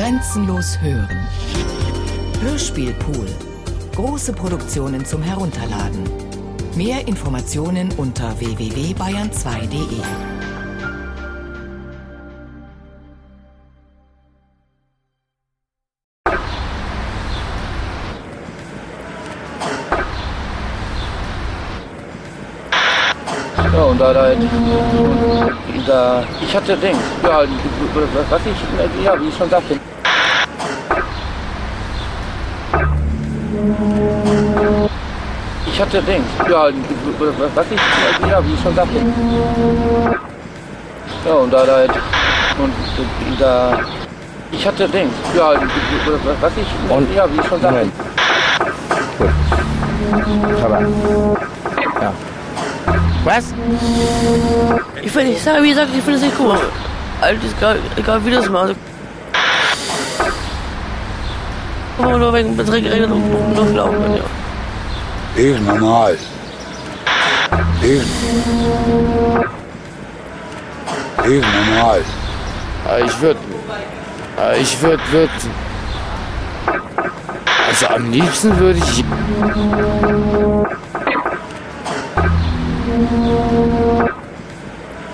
Grenzenlos hören. Hörspielpool. Große Produktionen zum Herunterladen. Mehr Informationen unter www.bayern2.de. Ja, und da, da, da, ich hatte Ding, ja, was ich, ja, wie ich schon sagte. Ich hatte Ding, ja, was ich, ja, wie ich schon sagte. Ja, und da, da, und da, ich hatte Ding, ja, was ich, Und- ja, wie ich schon sagte. Gut. Aber. Ja. Was? Ich finde, ich sage, wie gesagt, ich finde es nicht cool. Ist egal, egal wie das mal. Aber nur wegen Beträge geregelt und und durchlaufen, ja. Ist normal. Ist. Ist normal. Ich würde. Ich würde. Würd, also am liebsten würde ich.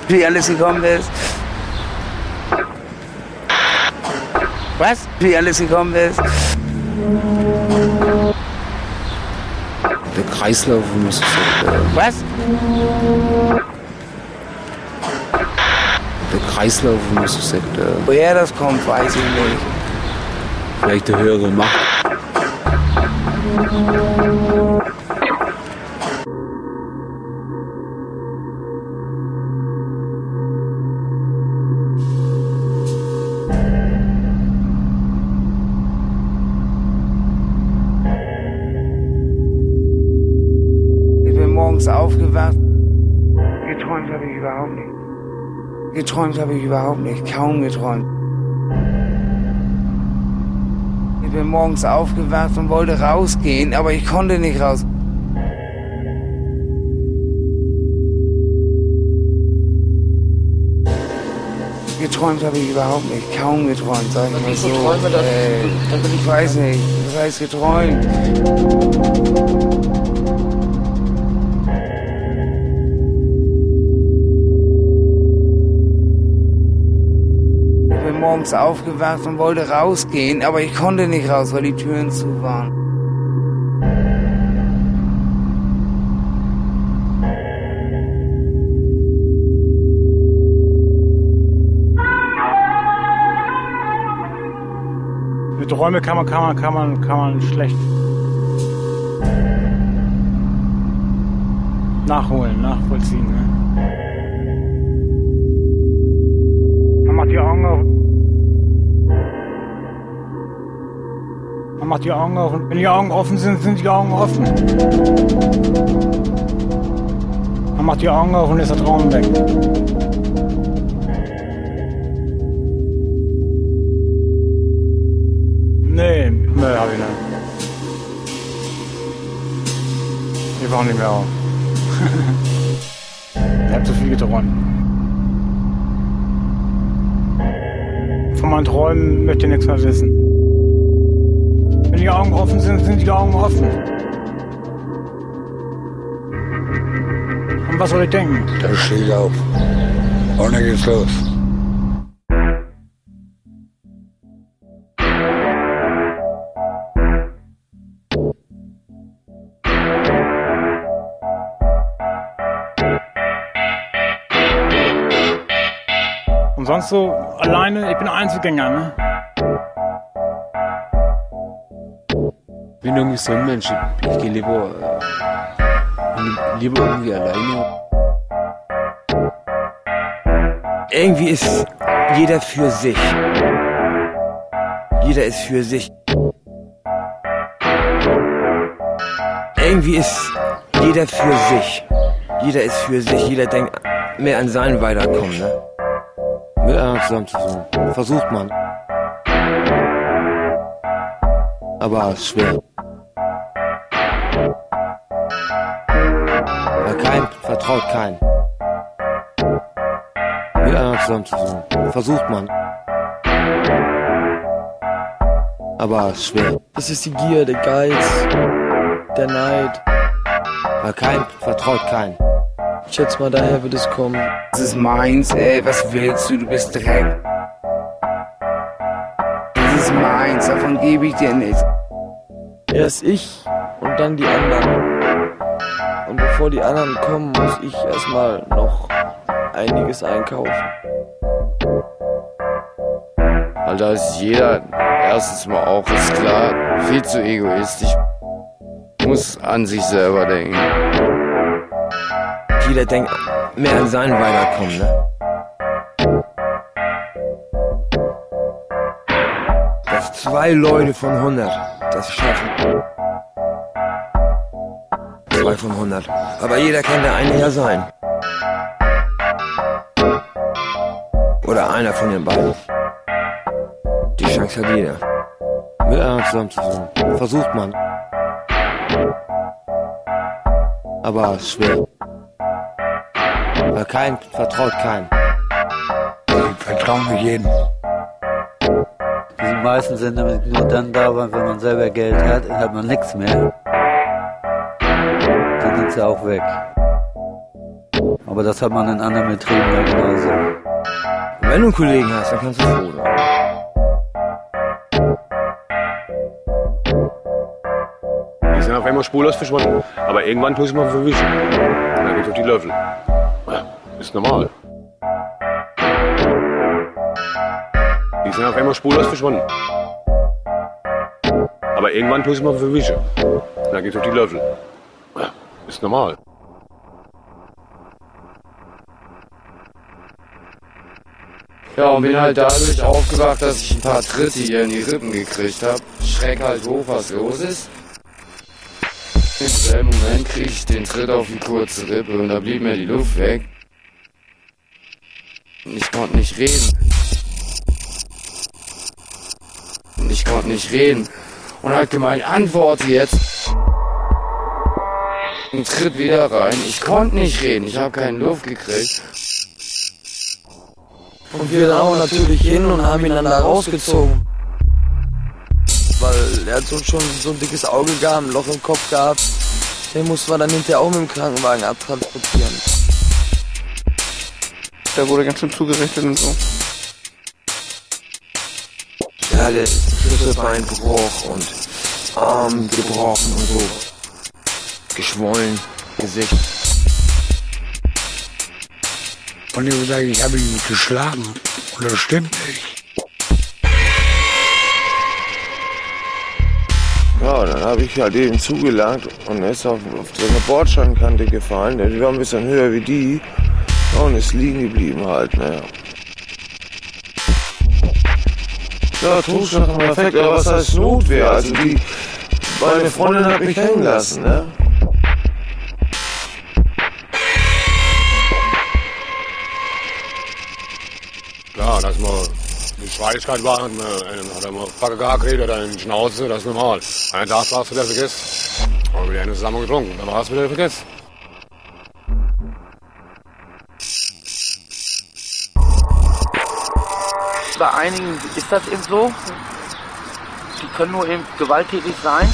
Wie alles gekommen ist. Was? Wie alles gekommen ist. Der Kreislauf muss es äh, Was? Der Kreislauf muss es äh, Woher das kommt, weiß ich nicht. vielleicht eine höhere Macht. Morgens aufgewacht. Geträumt habe ich überhaupt nicht. Geträumt habe ich überhaupt nicht. Kaum geträumt. Ich bin morgens aufgewacht und wollte rausgehen, aber ich konnte nicht raus. Geträumt habe ich überhaupt nicht. Kaum geträumt, sag ich mal so. träume, das- Ey, dann bin ich weiß nicht. Was heißt geträumt? Morgens aufgewacht und wollte rausgehen, aber ich konnte nicht raus, weil die Türen zu waren. Mit Träume kann man, kann man, kann man, kann man schlecht nachholen, nachvollziehen. Ne? Man macht die Augen auf. Man macht die Augen auf und wenn die Augen offen sind, sind die Augen offen. Man macht die Augen auf und ist der Traum weg. Nee, nee, hab ich nicht. Ich wach nicht mehr auf. ich hab zu viel geträumt. Von meinen Träumen möchte ich nichts mehr wissen. Wenn die Augen offen sind, sind die Augen offen. Und was soll ich denken? Da stehe ich auf. Und dann geht's los. Und sonst so alleine, ich bin Einzelgänger, ne? Bin irgendwie so ein Mensch. Ich, gehe lieber. Äh, lieber irgendwie alleine. Irgendwie ist jeder für sich. Jeder ist für sich. Irgendwie ist jeder für sich. Jeder ist für sich. Jeder denkt mehr an sein Weiterkommen. Ne? Mit einer zusammen zu sein. Versucht man. Aber schwer. Kein vertraut kein. Mit einer zusammen zu sein. Versucht man. aber schwer. Es ist die Gier, der Geiz, der Neid. Weil kein vertraut kein. Ich schätze mal, daher wird es kommen. Das ist meins, ey. Was willst du? Du bist Dreck. Das ist meins, davon gebe ich dir nichts. Erst ich und dann die anderen. Und bevor die anderen kommen, muss ich erstmal noch einiges einkaufen. Alter, ist jeder erstens mal auch, ist klar, viel zu egoistisch. Muss an sich selber denken. Jeder denkt mehr an sein Weiterkommen, ne? Dass zwei Leute von 100 das schaffen. Zwei von 100. Aber jeder kann der eine ja sein. Oder einer von den beiden. Die Chance hat jeder. Mit einer zusammen zu sein. Versucht man. Aber schwer. Weil kein vertraut kein. Ich vertraue nicht jedem. Die meisten sind damit nur dann da, wenn man selber Geld hat, hat man nichts mehr. Sind sie auch weg. Aber das hat man in anderen Betrieben ja genauso. Wenn du einen Kollegen hast, dann kannst du froh sein. Die sind auf einmal spurlos verschwunden. Aber irgendwann tust du mal verwischen. Und dann geht auf die Löffel. Ja, ist normal. Die sind auf einmal spurlos verschwunden. Aber irgendwann tust du mal verwischen. Und dann geht auf die Löffel. Ist normal. Ja, und bin halt dadurch aufgewacht, dass ich ein paar Tritte hier in die Rippen gekriegt hab. Schreck halt hoch, was los ist. Im selben Moment krieg ich den Tritt auf die kurze Rippe und da blieb mir die Luft weg. Und ich konnte nicht reden. Und ich konnte nicht reden. Und hat gemeint, antworte jetzt. Und tritt wieder rein. Ich konnte nicht reden. Ich habe keine Luft gekriegt. Und wir auch natürlich hin und haben ihn dann da rausgezogen. Weil er hat uns schon so ein dickes Auge gehabt, ein Loch im Kopf gehabt. Den mussten wir dann hinterher auch mit dem Krankenwagen abtransportieren. Der wurde ganz schön zugerichtet und so. Ja, der Schlüsselbeinbruch und Arm gebrochen und so. Geschwollen, Gesicht. Und ich sage, ich habe ihn geschlagen. Und das stimmt nicht. Ja, dann habe ich halt eben zugelangt und er ist auf, auf so eine Bordsteinkante gefallen. Die war ein bisschen höher wie die. Ja, und ist liegen geblieben halt, ne. Ja, Totschlag im Effekt, aber was heißt Notwehr? Also die, meine Freundin hat mich hängen lassen, ne. Klar, dass man die Schweiligkeit war, hat, man, hat er mal Backe gehackelt oder in die Schnauze, das ist normal. Einen Tag warst du wieder vergessen. Aber wieder eine zusammen getrunken, dann warst du wieder vergessen. Bei einigen ist das eben so. Die können nur eben gewalttätig sein.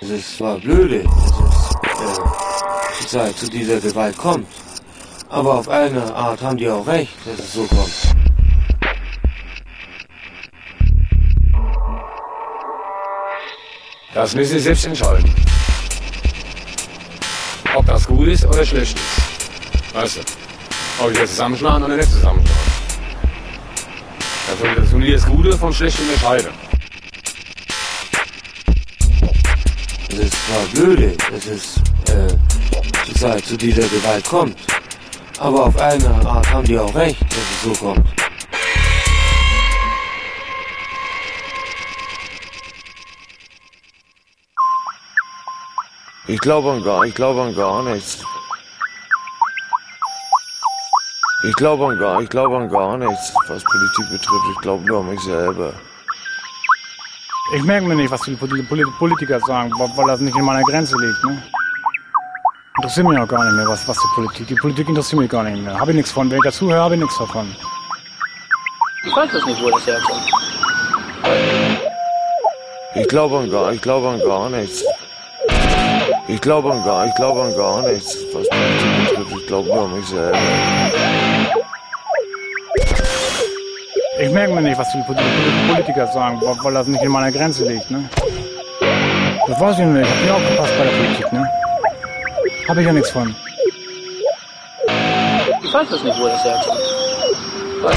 Es ist zwar blöde, äh, zu dieser Gewalt kommt. Aber auf eine Art haben die auch recht, dass es so kommt. Das müssen Sie selbst entscheiden. Ob das gut ist oder schlecht ist. Weißt du? Ob ich das zusammenschlagen oder nicht zusammenschlagen. Also das das Gute vom Schlechten unterscheiden. Es ist zwar blöde, dass es äh, zu, zu dieser Gewalt kommt. Aber auf eine Art haben die auch recht, dass es so kommt. Ich glaube an gar, ich glaube an gar nichts. Ich glaube an gar, ich glaube an gar nichts, was Politik betrifft. Ich glaube nur an mich selber. Ich merke mir nicht, was die Poli- Poli- Politiker sagen, weil weil das nicht in meiner Grenze liegt. Ne? Interessiert mich auch gar nicht mehr, was, was die Politik. Die Politik interessiert mich gar nicht mehr. Habe ich nichts von. Wenn ich dazuhöre, habe ich nichts davon. Ich weiß es nicht, wo das herkommt. Ich glaube an gar, ich glaube an gar nichts. Ich glaube an gar, ich glaube an gar nichts, was Politik betrifft. Ich glaube nur an mich selber. Ich merke mir nicht, was die Poli- Politiker sagen, weil weil das nicht in meiner Grenze liegt, ne? Das weiß ich nicht. Ich habe nie aufgepasst bei der Politik, ne? Habe ich ja nichts von. Ich weiß es nicht, wo das herkommt. Weil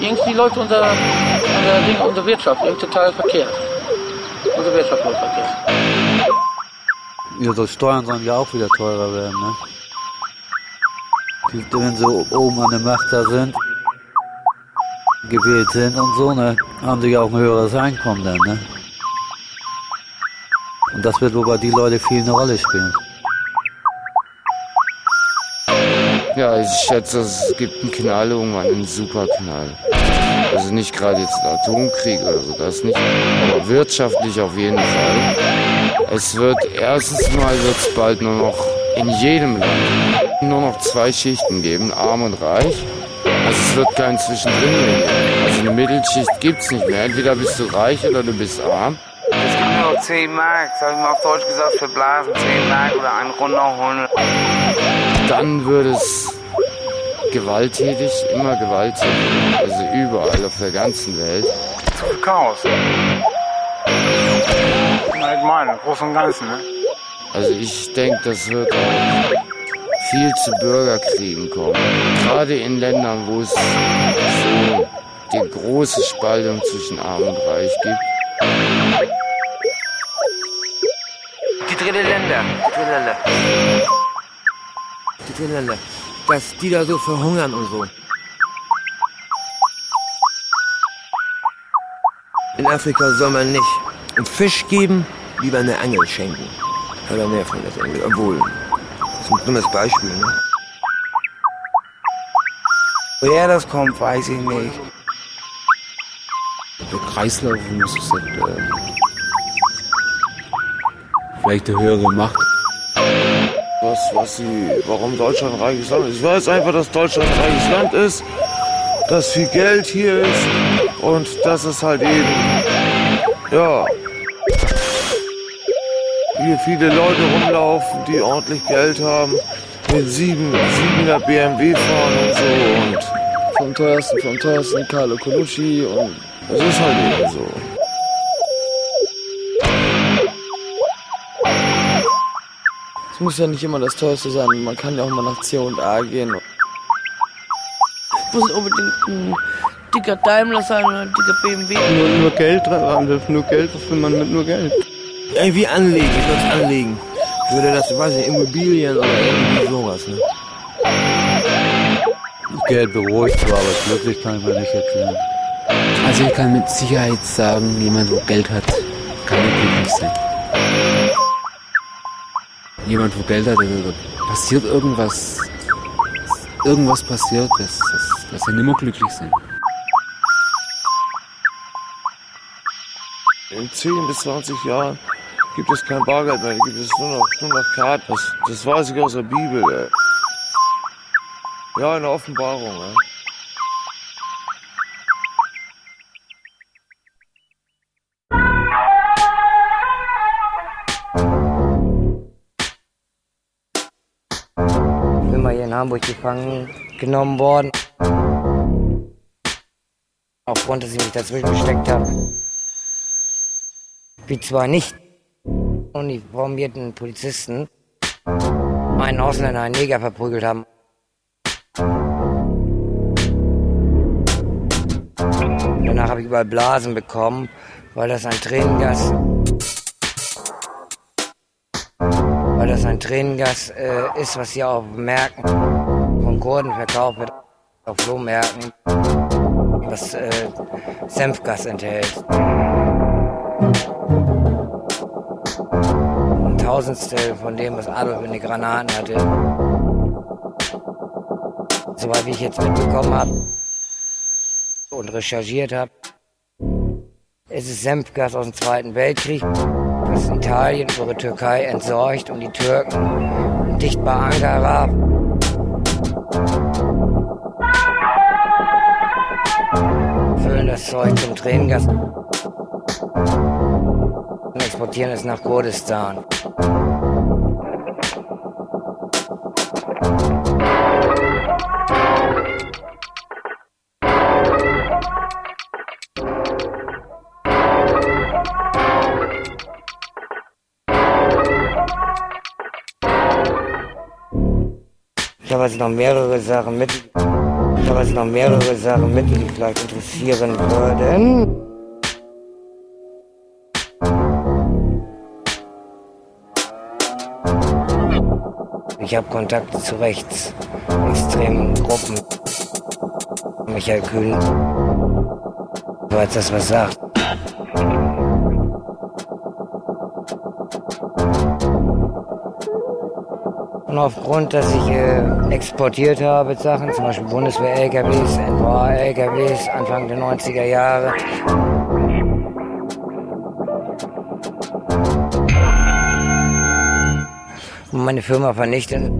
irgendwie läuft unser, unser Ding, unsere Wirtschaft irgendwie total verkehrt. Unsere Wirtschaft läuft verkehrt. Ja, so Steuern sollen ja auch wieder teurer werden, ne? Die, wenn sie oben an der Macht da sind, gewählt sind und so, ne, haben sie ja auch ein höheres Einkommen dann, ne? Und das wird wohl bei die Leute viel eine Rolle spielen. Ja, ich schätze, es gibt einen Knall irgendwann, einen Superknall. Also nicht gerade jetzt ein Atomkrieg oder so, das nicht, aber wirtschaftlich auf jeden Fall. Es wird erstens mal wird's bald nur noch in jedem Land nur noch zwei Schichten geben, arm und reich. Also es wird kein Zwischendrin mehr geben. Also eine Mittelschicht gibt's nicht mehr. Entweder bist du reich oder du bist arm. Es gibt nur noch 10 Mark, sag ich mal auf Deutsch gesagt, für Blasen 10 Mark oder einen runterholen. Dann wird es gewalttätig, immer gewalttätig. Also überall auf der ganzen Welt. Zu viel Chaos. Im Allgemeinen, im Großen und Ganzen, ne? Also ich denke, das wird auch viel zu Bürgerkriegen kommen. Gerade in Ländern, wo es so die große Spaltung zwischen Arm und Reich gibt. Die dritte Länder, die dritte Länder. Länder. Dass die da so verhungern und so. In Afrika soll man nicht einen Fisch geben, lieber eine Angel schenken. Hat er mehr von das Angel. Obwohl, das ist ein dummes Beispiel, ne? Woher das kommt, weiß ich nicht. Der Kreislauf muss es halt, äh, vielleicht eine höhere Macht. Was, sie, warum Deutschland ein reiches Land ist. Ich weiß einfach, dass Deutschland ein reiches Land ist, dass viel Geld hier ist und dass es halt eben, ja, hier viele Leute rumlaufen, die ordentlich Geld haben, mit sieben, siebener BMW fahren und so und Vom teuersten, vom teuersten Carlo Colucci und das ist halt eben so. Es muss ja nicht immer das teuerste sein. Man kann ja auch mal nach C und A gehen. Muss unbedingt ein dicker Daimler sein oder ein dicker BMW. Nur, nur Geld dran, nur Geld, was will man mit nur Geld? Irgendwie anlegen, ich würde es anlegen. Ich würde das, weiß nicht, Immobilien oder irgendwie sowas, ne? Geld beruhigt aber glücklich kann ich mir nicht erklären. Also ich kann mit Sicherheit sagen, jemand, wo Geld hat, kann nicht glücklich sein. Jemand, wo Geld hat, also passiert irgendwas, irgendwas passiert, das, das, das er nicht mehr glücklich sein. In 10 bis 20 Jahren gibt es kein Bargeld mehr, gibt es nur noch, nur noch Karten. Das, das weiß ich aus der Bibel, ey. Ja, eine Offenbarung, ey. Hamburg gefangen genommen worden. Aufgrund, dass ich mich dazwischen gesteckt habe. Wie zwar nicht uniformierten Polizisten einen Ausländer, einen Neger verprügelt haben. Danach habe ich überall Blasen bekommen, weil das ein Tränengas, weil das ein Tränengas äh, ist, was hier auf Märkten von Kurden verkauft wird, auf Flohmärkten, was äh, Senfgas enthält. Ein Tausendstel von dem, was Adolf in den Granaten hatte. Soweit ich jetzt mitbekommen habe und recherchiert habe, es ist Senfgas aus dem Zweiten Weltkrieg, das Italien die Türkei entsorgt und die Türken dicht bei Ankara. Füllen das Zeug zum Tränengas und exportieren es nach Kurdistan. Ich habe jetzt noch mehrere Sachen mit. Ich habe jetzt noch mehrere Sachen mit, die vielleicht interessieren würden. Ich habe Kontakte zu rechtsextremen Gruppen. Michael Kühn, falls das was sagt. Und aufgrund, dass ich äh, exportiert habe, Sachen, zum Beispiel Bundeswehr-LKWs, NVA-LKWs, Anfang der 90er Jahre, und meine Firma vernichtet.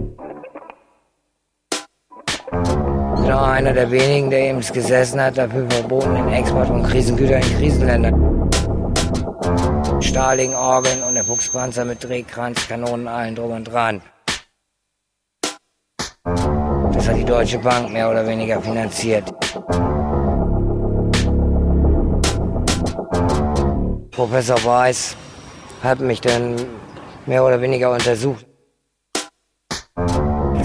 Ich auch einer der wenigen, der eben gesessen hat, dafür verboten den Export von Krisengütern in Krisenländer. Starling, Orgeln und der Fuchspanzer mit Drehkranz, Kanonen, allen drum und dran. Das hat die Deutsche Bank mehr oder weniger finanziert. Professor Weiß hat mich dann mehr oder weniger untersucht.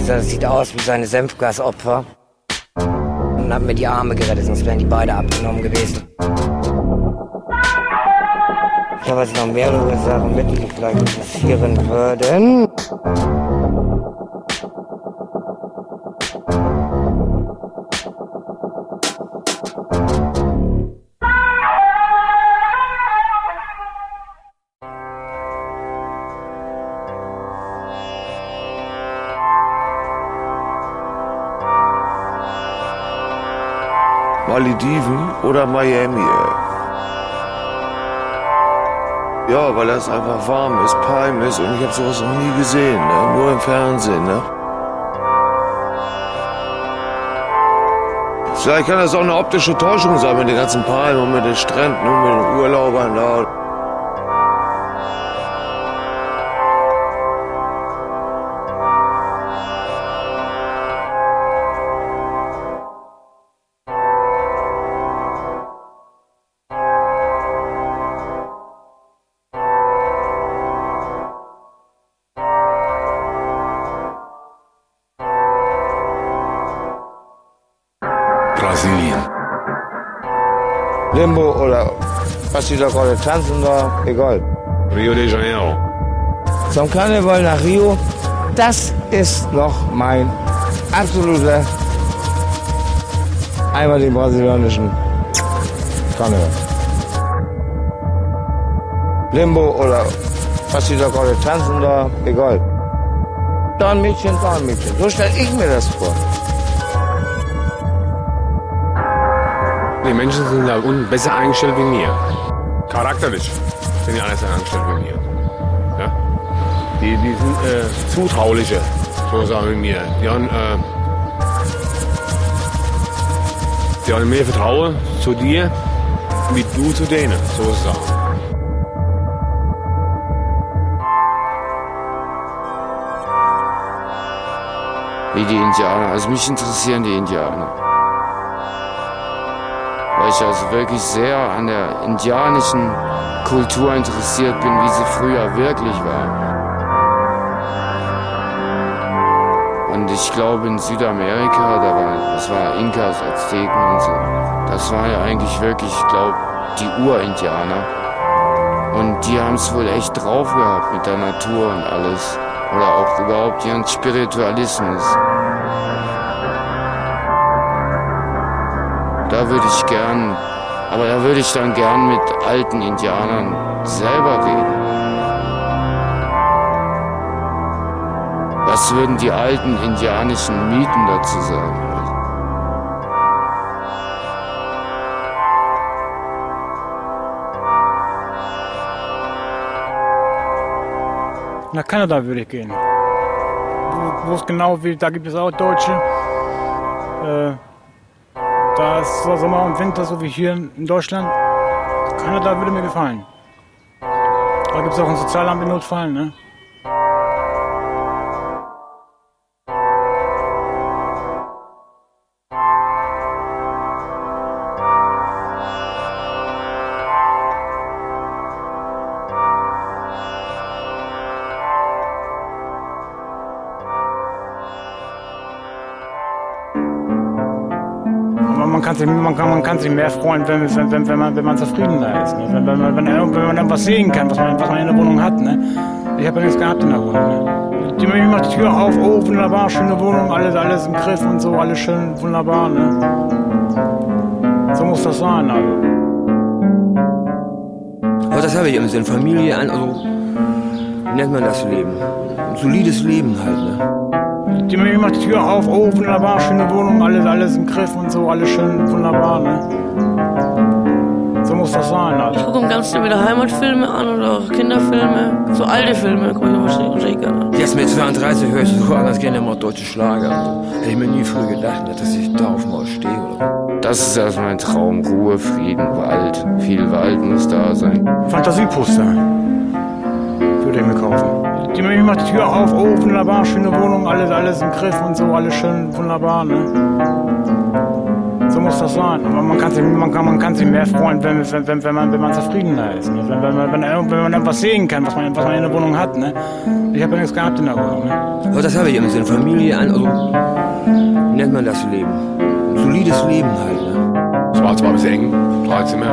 Das sieht aus wie seine Senfgasopfer. Und hat mir die Arme gerettet, sonst wären die beide abgenommen gewesen. Ich habe jetzt noch mehrere Sachen mit, die vielleicht interessieren würden. Malediven oder Miami. Ja, weil das einfach warm ist, Palm ist und ich habe sowas noch nie gesehen, ne? nur im Fernsehen. Ne? Vielleicht kann das auch eine optische Täuschung sein mit den ganzen Palmen und mit den Stränden und mit den Urlaubern da. Was die da gerade tanzen da, egal. Rio de Janeiro. Zum Karneval nach Rio, das ist noch mein absoluter einmal den brasilianischen Karneval. Limbo oder was die da gerade tanzen da, egal. Da ein Mädchen, da ein Mädchen. So stelle ich mir das vor. Die Menschen sind da unten besser eingestellt wie mir. Charakterlich sind die anders eingestellt wie mir. Ja? Die, die sind äh, zutraulicher, sozusagen wie mir. Die haben, äh, die haben mehr Vertrauen zu dir, wie du zu denen, sozusagen. Wie die Indianer. Also mich interessieren die Indianer. Weil ich also wirklich sehr an der indianischen Kultur interessiert bin, wie sie früher wirklich war. Und ich glaube in Südamerika, da war, das war Inkas, Azteken und so, das war ja eigentlich wirklich, ich glaube, die Urindianer. Und die haben es wohl echt drauf gehabt mit der Natur und alles. Oder auch überhaupt ihren Spiritualismus. Da würde ich gern, aber da würde ich dann gern mit alten Indianern selber reden. Was würden die alten indianischen Mythen dazu sagen? Nach Kanada würde ich gehen. wo, es genau wie, da gibt es auch Deutsche. Äh, da ist zwar Sommer und Winter, so wie hier in Deutschland. Kanada würde mir gefallen. Da gibt es auch ein Sozialamt in Notfall, ne? Kann sich, man kann, man kann sich mehr freuen, wenn, wenn, wenn, wenn, man, wenn man zufriedener ist. Ne? Wenn, wenn, wenn, wenn man irgendwas sehen kann, was man, was man in der Wohnung hat. Ne? Ich habe ja nichts gehabt in der Wohnung. Ne? Die, macht die Tür auf, oh wunderbar, schöne Wohnung, alles, alles im Griff und so, alles schön wunderbar. Ne? So muss das sein. Also. Aber das habe ich im Sinn. Familie, also nennt man das Leben? Ein solides Leben halt, ne? Die macht die Tür auf, oh wunderbar, schöne Wohnung, alles, alles im Griff und so, alles schön wunderbar. Ne? So muss das sein. Also. Ich gucke ganz wieder Heimatfilme an oder auch Kinderfilme. So alte Filme gucke ich wahrscheinlich gerne an. Jetzt mit 32 höre ich so an, als gerne immer deutsche Schlager. Hätte ich mir nie früher gedacht, dass ich darauf mal stehe. Oder? Das ist also mein Traum. Ruhe, Frieden, Wald. Viel Wald muss da sein. Fantasieposter würde ich mir kaufen. Die macht die Tür auf, oh wunderbar, schöne Wohnung, alles, alles im Griff und so, alles schön wunderbar. Ne? So muss das sein. Aber man kann sich, man kann, man kann sich mehr freuen, wenn, wenn, wenn, wenn, man, wenn man zufriedener ist. Ne? Wenn, wenn, wenn, wenn, wenn man etwas sehen kann, was man, was man in der Wohnung hat. Ne? Ich habe ja nichts gehabt in der Wohnung. Ne? Aber das habe ich im Sinn. Familie, an, also wie nennt man das Leben? Ein solides Leben halt. Ne? Es war zwar ein bisschen eng, drei Zimmer?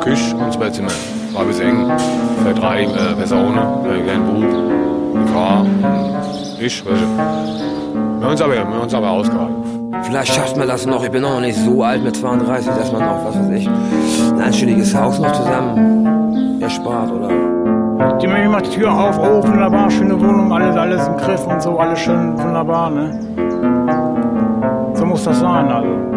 Küche und zwei Zimmer. War ein bisschen eng. Für drei äh, Personen, äh, ein Bub, Frau, ich, welche? Wir haben uns aber, wir haben uns aber ausgehalten. Vielleicht schafft man das noch. Ich bin noch nicht so alt mit 32, dass man noch, was weiß ich, ein anständiges Haus noch zusammen erspart, oder? Die macht die Tür auf, oh wunderbar, schöne Wohnung, alles, alles im Griff und so, alles schön wunderbar. Ne? So muss das sein. Also.